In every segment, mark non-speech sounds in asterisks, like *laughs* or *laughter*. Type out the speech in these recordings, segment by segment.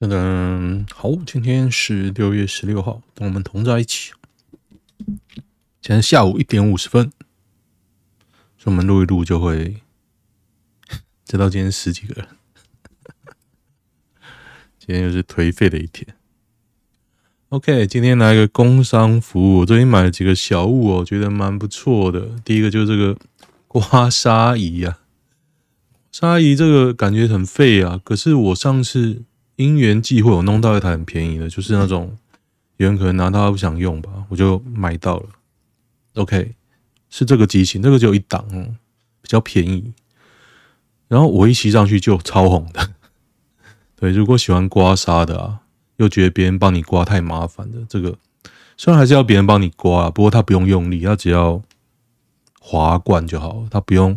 噔噔好，今天是六月十六号，跟我们同在一起。现在下午一点五十分，所以我们录一录就会 *laughs* 知道今天十几个人。*laughs* 今天又是颓废的一天。OK，今天来个工商服务，我最近买了几个小物哦，觉得蛮不错的。第一个就是这个刮痧仪呀，痧仪这个感觉很废啊，可是我上次。因缘际会，我弄到一台很便宜的，就是那种有人可能拿到他不想用吧，我就买到了。OK，是这个机型，这个只有一档，比较便宜。然后我一骑上去就超红的。*laughs* 对，如果喜欢刮痧的啊，又觉得别人帮你刮太麻烦的，这个虽然还是要别人帮你刮啊，不过他不用用力，他只要滑罐就好，他不用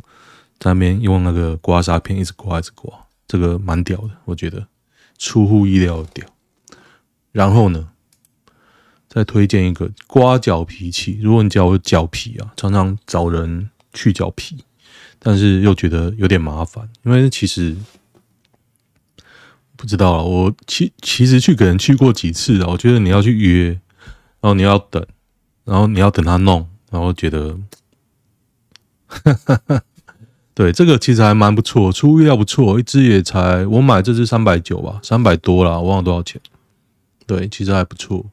在那边用那个刮痧片一直刮一直刮，这个蛮屌的，我觉得。出乎意料的屌，然后呢，再推荐一个刮脚皮器。如果你脚有脚皮啊，常常找人去脚皮，但是又觉得有点麻烦，因为其实不知道啊。我其其实去给人去过几次啊，我觉得你要去约，然后你要等，然后你要等他弄，然后觉得。哈哈哈。对，这个其实还蛮不错，出乎意料不错，一支也才我买这支三百九吧，三百多啦，我忘了多少钱。对，其实还不错。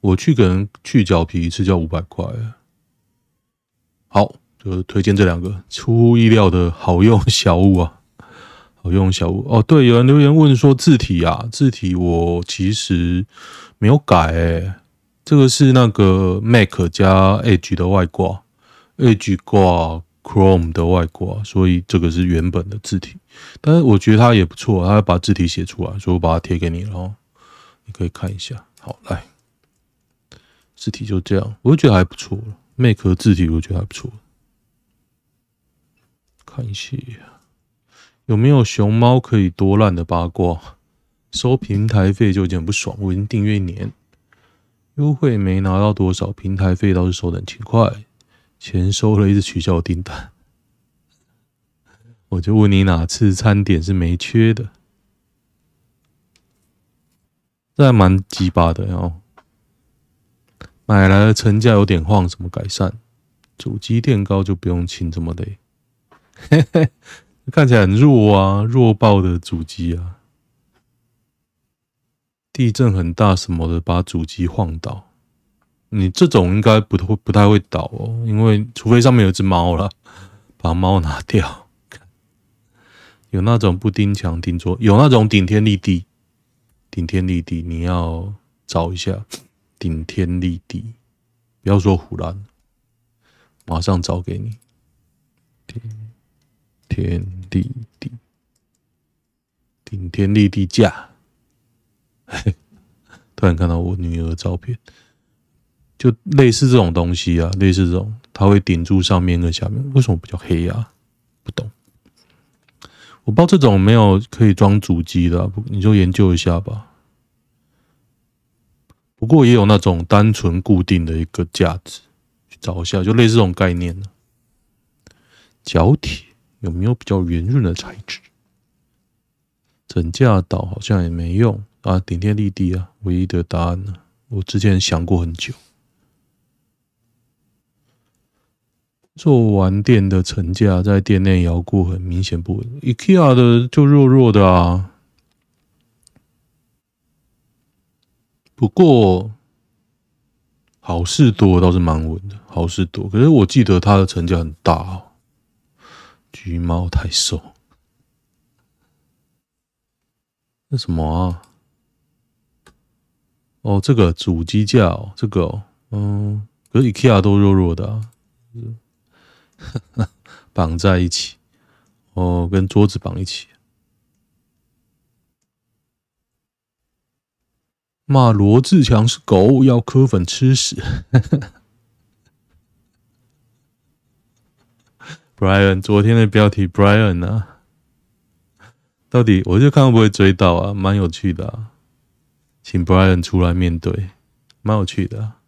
我去给人去脚皮一次就要五百块。好，就推荐这两个出乎意料的好用小物啊，好用小物哦。对，有人留言问说字体啊，字体我其实没有改诶、欸，这个是那个 Mac 加 Edge 的外挂，Edge 挂。Chrome 的外挂，所以这个是原本的字体，但是我觉得它也不错，它要把字体写出来，所以我把它贴给你了哦，你可以看一下。好，来，字体就这样，我觉得还不错了。Mac 的字体我觉得还不错，看一下有没有熊猫可以多烂的八卦，收平台费就有点不爽。我已经订阅一年，优惠没拿到多少，平台费倒是收的很勤快。钱收了，一直取消订单，*laughs* 我就问你哪次餐点是没缺的？这还蛮鸡巴的哦。买来的成价有点晃，怎么改善？主机垫高就不用清这么累，嘿嘿，看起来很弱啊，弱爆的主机啊！地震很大什么的，把主机晃倒。你这种应该不会不太会倒哦，因为除非上面有只猫了，*laughs* 把猫拿掉。*laughs* 有那种不钉墙钉桌，有那种顶天立地，顶天立地，你要找一下顶天立地，不要说胡乱，马上找给你。顶天立地，顶天立地架。*laughs* 突然看到我女儿的照片。就类似这种东西啊，类似这种，它会顶住上面跟下面，为什么比较黑啊？不懂。我不知道这种没有可以装主机的，你就研究一下吧。不过也有那种单纯固定的一个架子，去找一下，就类似这种概念呢。角铁有没有比较圆润的材质？整架倒好像也没用啊，顶天立地啊，唯一的答案呢，我之前想过很久。做完店的成架在店内摇过，很明显不稳。IKEA 的就弱弱的啊，不过好事多倒是蛮稳的，好事多。可是我记得它的成架很大哦，橘猫太瘦。那什么啊？哦，这个主机架哦，这个哦，嗯，可是 IKEA 都弱弱的啊。绑在一起，哦，跟桌子绑一起。骂罗志强是狗，要磕粉吃屎。*laughs* Brian，昨天的标题，Brian 啊，到底我就看会不会追到啊，蛮有趣的啊，请 Brian 出来面对，蛮有趣的啊。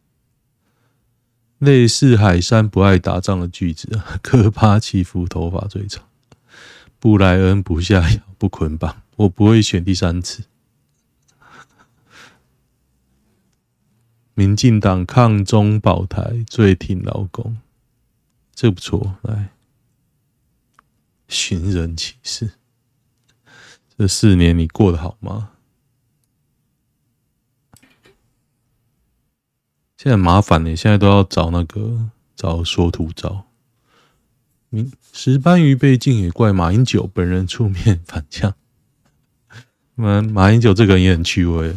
类似海山不爱打仗的句子啊，克帕奇夫头发最长，布莱恩不下，不捆绑，我不会选第三次。民进党抗中保台，最挺老公，这不错，来。寻人启事。这四年你过得好吗？现在麻烦呢，现在都要找那个找说图照。石斑鱼被禁也怪马英九本人出面反呛。*laughs* 马马英九这个人也很趣味。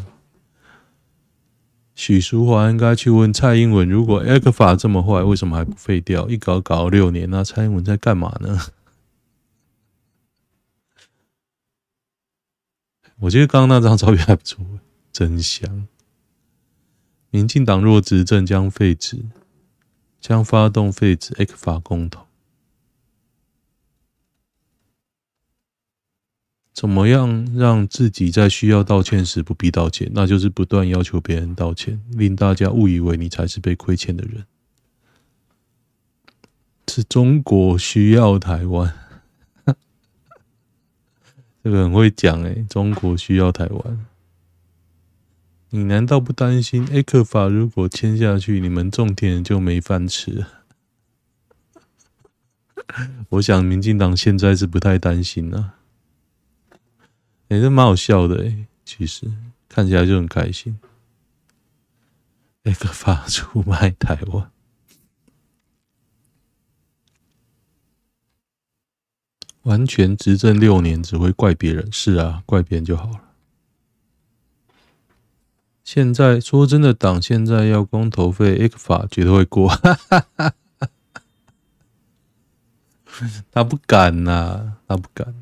许淑华应该去问蔡英文：如果 ECFA 这么坏，为什么还不废掉？一搞搞六年，那蔡英文在干嘛呢？*laughs* 我觉得刚刚那张照片还不错，真香。民进党若执政将废止，将发动废止 ECFA 公投。怎么样让自己在需要道歉时不必道歉？那就是不断要求别人道歉，令大家误以为你才是被亏欠的人。是中国需要台湾，*laughs* 这个很会讲诶，中国需要台湾，你难道不担心 ECFA 如果签下去，你们种田就没饭吃？*laughs* 我想民进党现在是不太担心了。哎、欸，这蛮好笑的哎，其实看起来就很开心。ECFA *laughs* 出卖台湾，完全执政六年只会怪别人，是啊，怪别人就好了。现在说真的，党现在要公投废 ECFA，绝对会过。他不敢呐、啊，他不敢。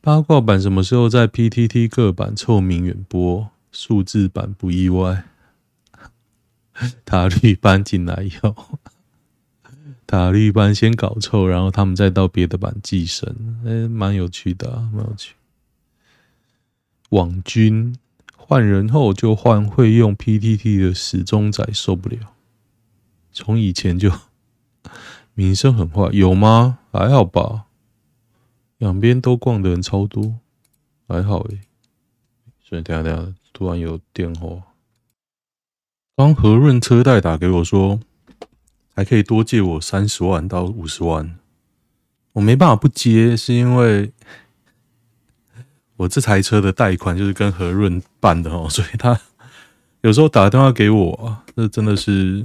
八卦版什么时候在 PTT 各版臭名远播？数字版不意外。塔绿班进来以后，塔绿班先搞臭，然后他们再到别的版寄生，哎，蛮有趣的啊，蛮有趣。网军换人后就换会用 PTT 的死忠仔，受不了。从以前就 *laughs* 名声很坏，有吗？还好吧。两边都逛的人超多，还好诶。所以等下等下，突然有电话，刚和润车贷打给我说，还可以多借我三十万到五十万，我没办法不接，是因为我这台车的贷款就是跟和润办的哦，所以他有时候打电话给我，这真的是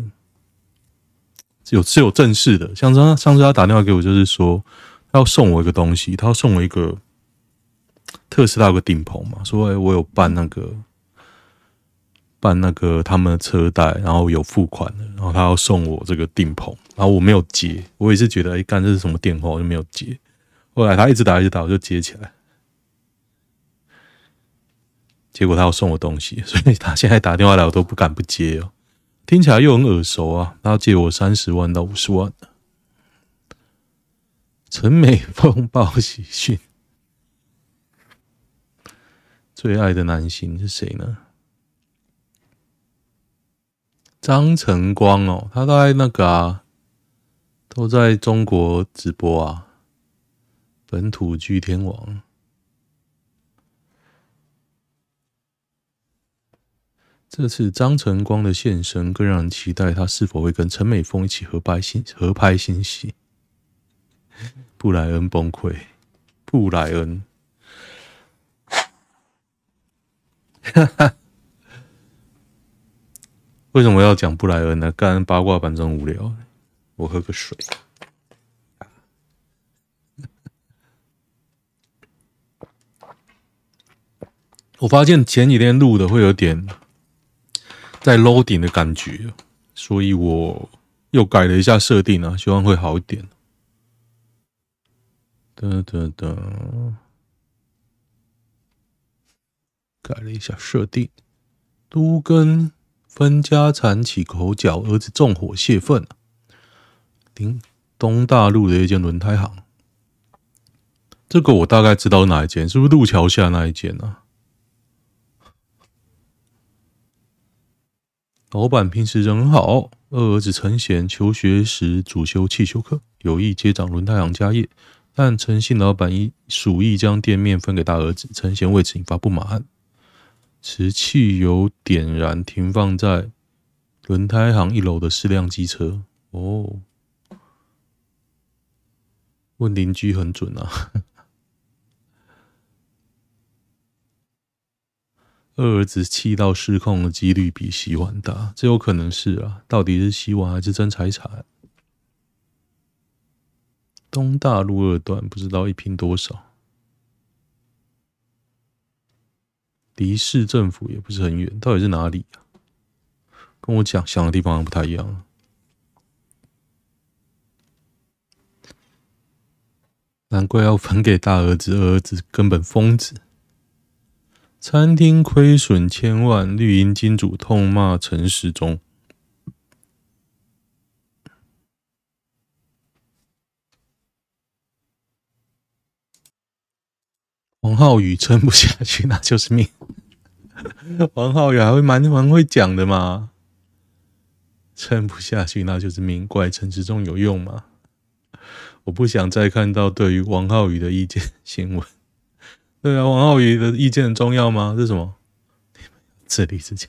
有是有正式的，像上上次他打电话给我，就是说。他要送我一个东西，他要送我一个特斯拉有个顶棚嘛，说哎，我有办那个办那个他们的车贷，然后有付款的，然后他要送我这个顶棚，然后我没有接，我也是觉得哎，干这是什么电话，我就没有接。后来他一直打一直打，我就接起来，结果他要送我东西，*laughs* 所以他现在打电话来我都不敢不接哦，听起来又很耳熟啊，他要借我三十万到五十万。陈美凤报喜讯，最爱的男星是谁呢？张晨光哦，他在那个啊，都在中国直播啊，本土剧天王。这次张晨光的现身，更让人期待他是否会跟陈美凤一起合拍新合拍新戏。布莱恩崩溃，布莱恩，哈哈，为什么要讲布莱恩呢？干八卦版真无聊，我喝个水。*laughs* 我发现前几天录的会有点在楼顶的感觉，所以我又改了一下设定啊，希望会好一点。哒哒哒，改了一下设定。都跟分家产起口角，儿子纵火泄愤。停东大路的一间轮胎行，这个我大概知道哪一间，是不是路桥下那一间啊？老板平时人很好，二儿子陈贤求学时主修汽修课，有意接掌轮胎行家业。但陈姓老板以鼠疫将店面分给大儿子，陈贤为此引发不满。持汽油点燃，停放在轮胎行一楼的四辆机车。哦，问邻居很准啊。二儿子气到失控的几率比洗碗大，这有可能是啊？到底是洗碗还是真财产？东大路二段不知道一平多少，离市政府也不是很远，到底是哪里啊？跟我讲想的地方不太一样。难怪要分给大儿子，二儿子根本疯子。餐厅亏损千万，绿营金主痛骂陈时中。王浩宇撑不下去，那就是命。*laughs* 王浩宇还会蛮蛮会讲的嘛，撑不下去那就是命，怪陈时中有用吗？我不想再看到对于王浩宇的意见新闻。对啊，王浩宇的意见很重要吗？这是什么？自立自强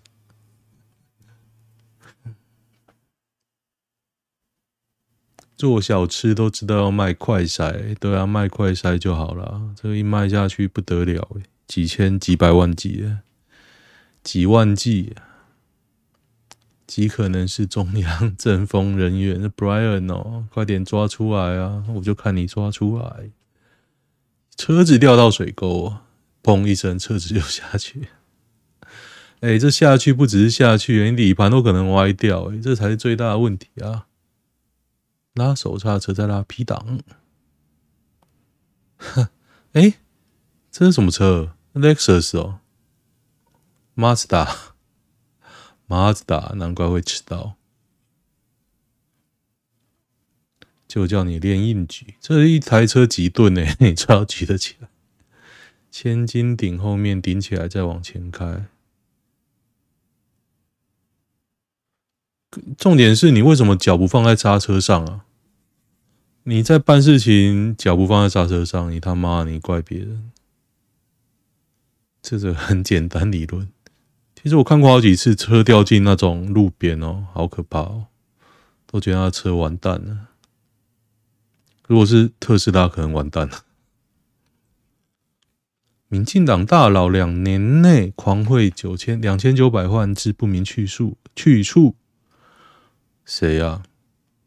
做小吃都知道要卖快筛，对啊，卖快筛就好了。这一卖下去不得了，几千几百万剂，几万剂，极可能是中央政风人员 Brian 哦，快点抓出来啊！我就看你抓出来。车子掉到水沟，砰一声，车子就下去。*laughs* 哎、欸，这下去不只是下去，连底盘都可能歪掉，哎，这才是最大的问题啊！拉手刹车再拉 P 档，哼，*laughs* 哎，这是什么车？Lexus 哦，Mazda，Mazda，难怪会迟到。就叫你练硬举，这一台车几吨呢？*laughs* 你最好举得起来。千斤顶后面顶起来，再往前开。重点是你为什么脚不放在刹车上啊？你在办事情，脚不放在刹车上，你他妈你怪别人？这个很简单理论。其实我看过好几次车掉进那种路边哦，好可怕哦，都觉得那车完蛋了。如果是特斯拉，可能完蛋了。民进党大佬两年内狂汇九千两千九百万至不明去处，去处谁啊？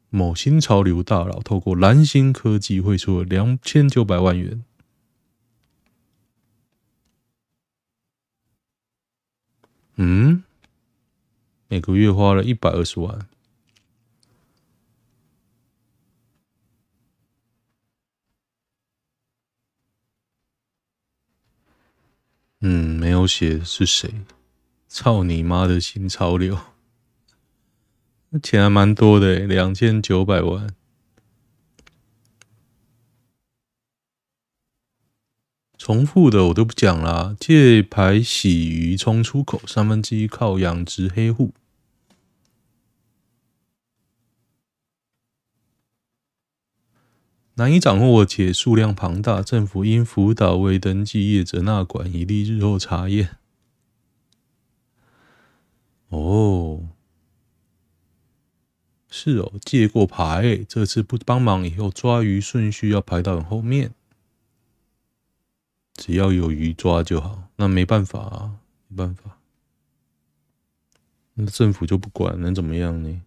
某新潮流大佬透过蓝星科技汇出了两千九百万元。嗯，每个月花了一百二十万。嗯，没有写是谁？操你妈的新潮流！那钱还蛮多的，两千九百万。重复的我都不讲啦。借牌洗鱼冲出口，三分之一靠养殖黑户。难以掌握且数量庞大，政府应辅导未登记业者纳管，以利日后查验。哦，是哦，借过牌，这次不帮忙，以后抓鱼顺序要排到很后面。只要有鱼抓就好，那没办法啊，没办法，那政府就不管，能怎么样呢？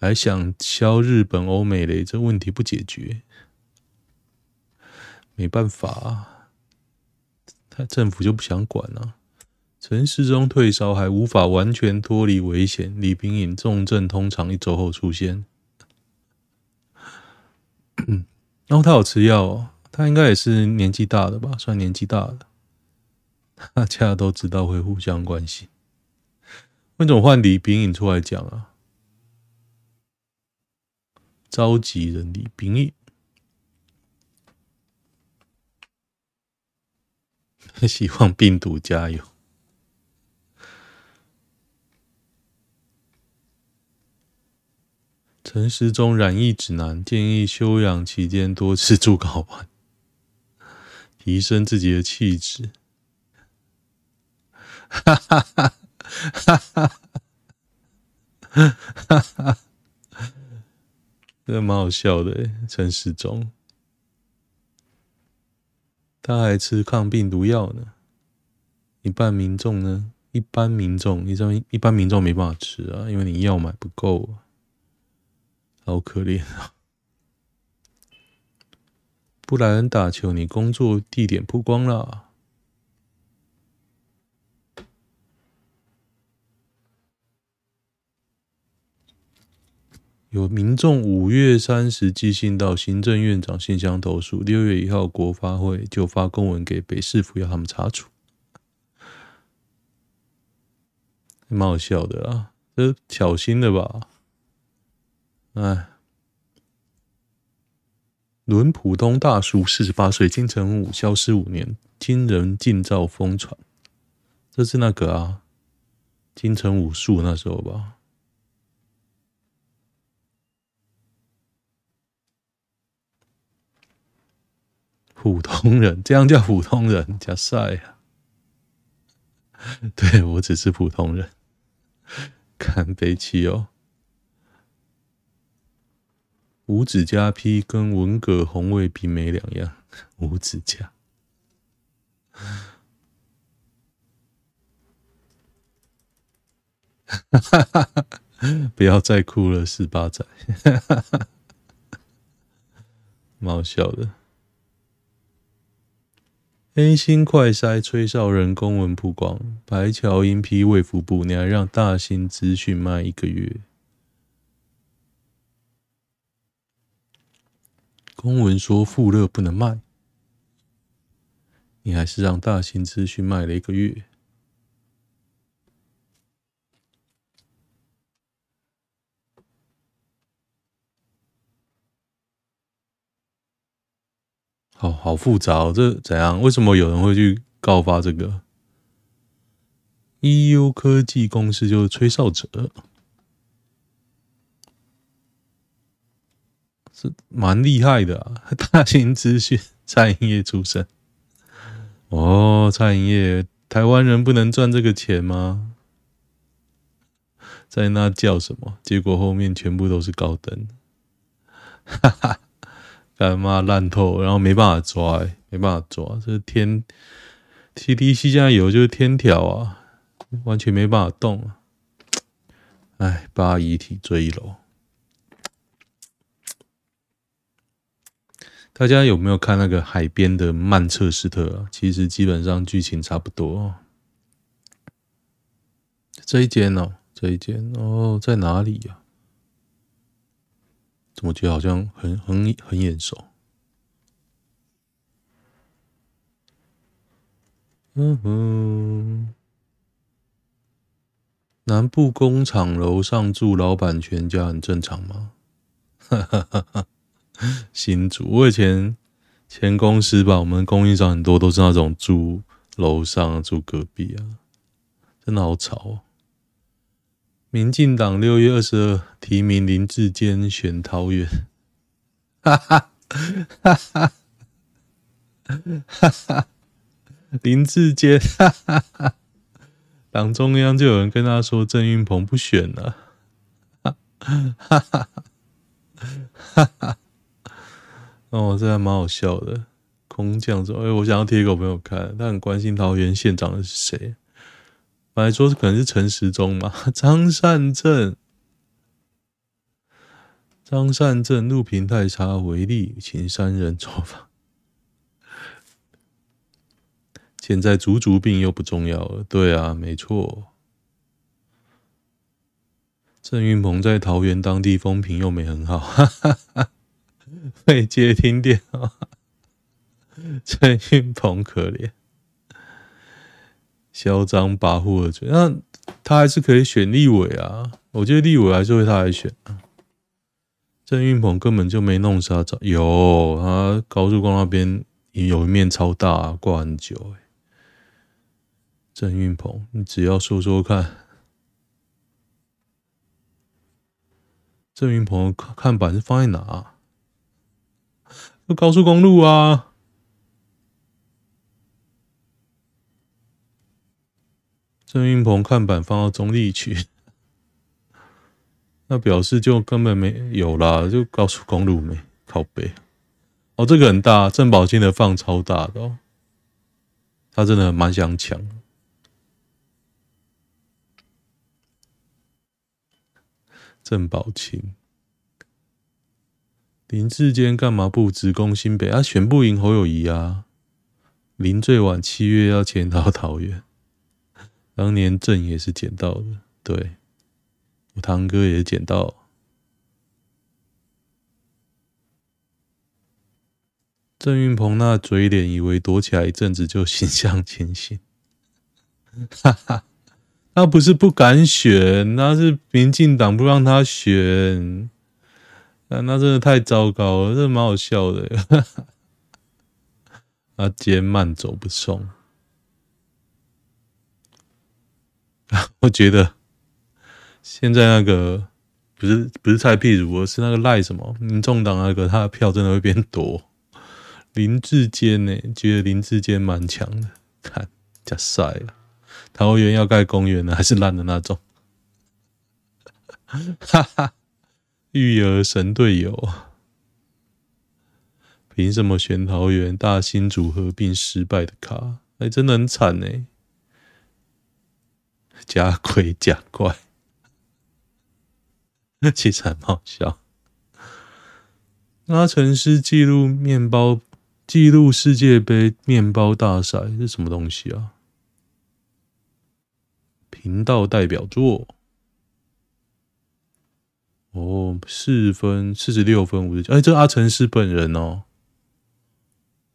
还想削日本、欧美雷，这问题不解决，没办法啊，他政府就不想管了。陈时中退烧还无法完全脱离危险，李秉颖重症通常一周后出现。然 *clears throat* 后他有吃药哦，他应该也是年纪大的吧，算年纪大的，*laughs* 大家都知道会互相关心。为什么换李秉颖出来讲啊？召集人李秉颖，*laughs* 希望病毒加油。陈时中染疫指南建议休养期间多吃猪睾丸，提升自己的气质。哈哈哈哈哈哈哈，这蛮好笑的，陈时中，他还吃抗病毒药呢。一般民众呢？一般民众，一般一般民众没办法吃啊，因为你药买不够啊，好可怜啊！布莱恩打球，你工作地点曝光了。有民众五月三十寄信到行政院长信箱投诉，六月一号国发会就发公文给北市府要他们查处，蛮好笑的啊，这挑衅的吧？哎，轮普通大叔四十八岁，金城武消失五年，惊人近照疯传，这是那个啊，金城武术那时候吧？普通人，这样叫普通人，加赛啊！*laughs* 对，我只是普通人，看北七哦。五指家 P 跟文革红卫兵没两样，*laughs* 五指家。*laughs* 不要再哭了，十八载，蛮好笑的。天心快筛吹哨人公文曝光，白桥因批卫福部，你还让大型资讯卖一个月？公文说富乐不能卖，你还是让大型资讯卖了一个月。好好复杂哦，这怎样？为什么有人会去告发这个？EU 科技公司就是吹哨者，是蛮厉害的！*laughs* 大型资讯，餐饮业出身。哦，餐饮业，台湾人不能赚这个钱吗？在那叫什么？结果后面全部都是高登，哈哈。干嘛烂透，然后没办法抓，欸，没办法抓，这是天 TDC 现在有就是天条啊，完全没办法动啊！哎，八遗体坠一楼，大家有没有看那个海边的曼彻斯特啊？其实基本上剧情差不多。这一间哦，这一间哦，在哪里呀？怎么觉得好像很很很眼熟？嗯哼，南部工厂楼上住老板全家很正常吗？哈哈哈哈，新竹，我以前前公司吧，我们供应商很多都是那种住楼上住隔壁啊，真的好吵哦。民进党六月二十二提名林志坚选桃园，哈哈哈哈哈哈！林志坚，哈哈哈！党中央就有人跟他说郑运鹏不选了，哈哈哈哈哈！哦，这还蛮好笑的。空降说：“哎，我想要贴给我朋友看，他很关心桃园县长的是谁。”本来说可能是陈时中嘛，*laughs* 张善政，张善政录屏太差为例，请三人做法。现在足足病又不重要了，对啊，没错。郑云鹏在桃园当地风评又没很好，哈哈哈，被接听电话，*laughs* 郑云鹏可怜。嚣张跋扈的嘴，那他还是可以选立委啊！我觉得立委还是会他来选。郑运鹏根本就没弄啥，有他高速公路那边有一面超大挂很久。郑运鹏，你只要说说看，郑运鹏看看板是放在哪？高速公路啊。郑运鹏看板放到中坜去，那表示就根本没有啦，就高速公路没靠北。哦，这个很大，郑宝清的放超大的哦，他真的蛮想抢。郑宝清。林志坚干嘛不直攻新北？他、啊、选不赢侯友宜啊！林最晚七月要潜逃桃园，当年郑也是捡到的，对，我堂哥也捡到。郑云鹏那嘴脸，以为躲起来一阵子就形象清醒，哈哈，他不是不敢选，那是民进党不让他选。那、那真的太糟糕了，这蛮好笑的。*laughs* 阿坚慢走不送，*laughs* 我觉得现在那个不是不是蔡壁如，是那个赖什么民众党那个，他的票真的会变多。林志坚呢，觉得林志坚蛮强的，看加帅了。桃园要盖公园呢，还是烂的那种。*laughs* 哈哈。育儿神队友，凭什么选桃园大新组合并失败的卡？哎、欸，真的很惨哎！假鬼假怪，*laughs* 其实很好笑。阿成是记录面包，记录世界杯面包大赛是什么东西啊？频道代表作。哦，四分四十六分五十九，哎，这阿成是本人哦，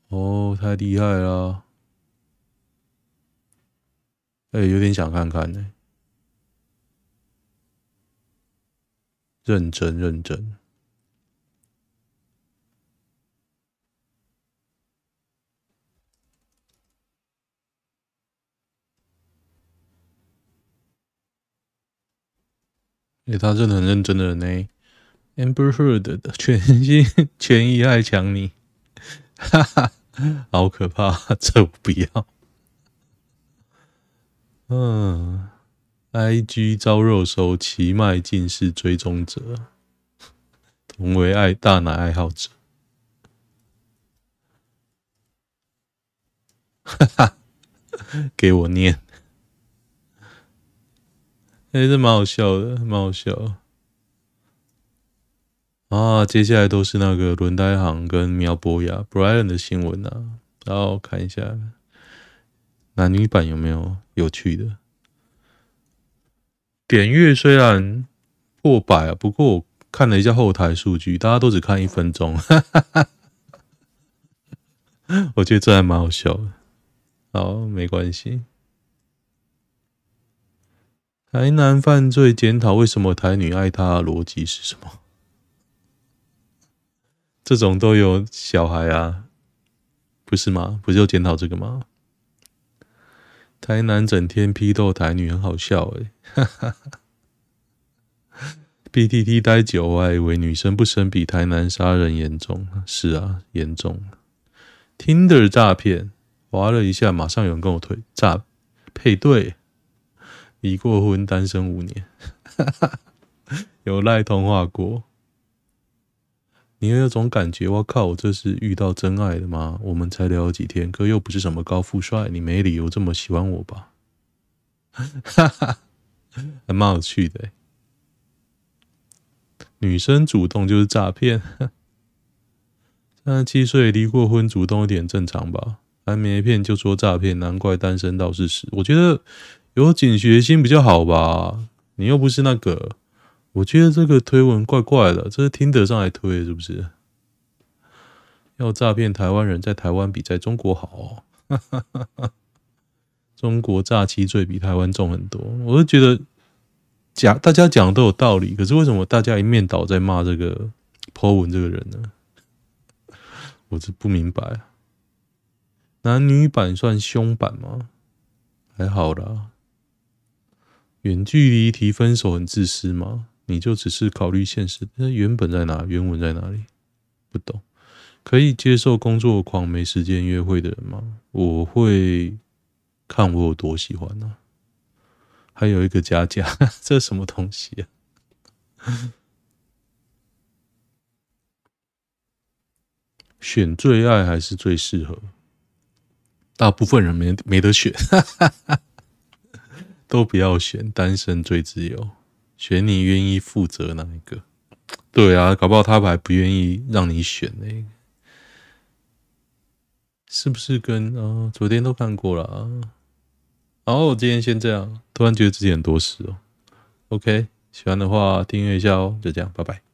哦，太厉害了，哎，有点想看看呢，认真认真，哎，他真的很认真的人呢。Amber Heard 的全心全意爱抢你，哈哈，好可怕，这我不要。嗯，IG 招肉收，奇迈近视追踪者，同为爱大奶爱好者，哈哈，给我念。哎、欸，这蛮好笑的，蛮好笑啊！接下来都是那个轮胎行跟苗博雅 Brian 的新闻啊，然后看一下男女版有没有有趣的。点阅虽然破百啊，不过我看了一下后台数据，大家都只看一分钟，*laughs* 我觉得这还蛮好笑的。好，没关系。台男犯罪检讨，为什么台女爱他？逻辑是什么？这种都有小孩啊，不是吗？不就检讨这个吗？台南整天批斗台女，很好笑哎、欸！哈哈哈。PTT 待久，我还以为女生不生比台南杀人严重。是啊，严重。Tinder 诈骗，滑了一下，马上有人跟我推诈配对。离过婚，单身五年，*laughs* 有赖通话过。你有种感觉，我靠，我这是遇到真爱了吗？我们才聊了几天，可又不是什么高富帅，你没理由这么喜欢我吧？哈哈，还蛮有趣的。女生主动就是诈骗，*laughs* 三十七岁离过婚，主动一点正常吧？还没骗就说诈骗，难怪单身到四十。我觉得。有警觉心比较好吧？你又不是那个，我觉得这个推文怪怪的，这是听得上来推是不是？要诈骗台湾人，在台湾比在中国好哦。*laughs* 中国诈欺罪比台湾重很多，我就觉得讲大家讲的都有道理，可是为什么大家一面倒在骂这个 po 文这个人呢？我是不明白。男女版算凶版吗？还好啦。远距离提分手很自私吗？你就只是考虑现实？那原本在哪？原文在哪里？不懂。可以接受工作狂没时间约会的人吗？我会看我有多喜欢呢、啊。还有一个加价，*laughs* 这什么东西啊？选最爱还是最适合？大部分人没没得选，*laughs* 都不要选，单身最自由，选你愿意负责哪一个？对啊，搞不好他还不愿意让你选那个，是不是跟？啊，昨天都看过了啊。好，我今天先这样，突然觉得自己很多事哦。OK，喜欢的话订阅一下哦，就这样，拜拜。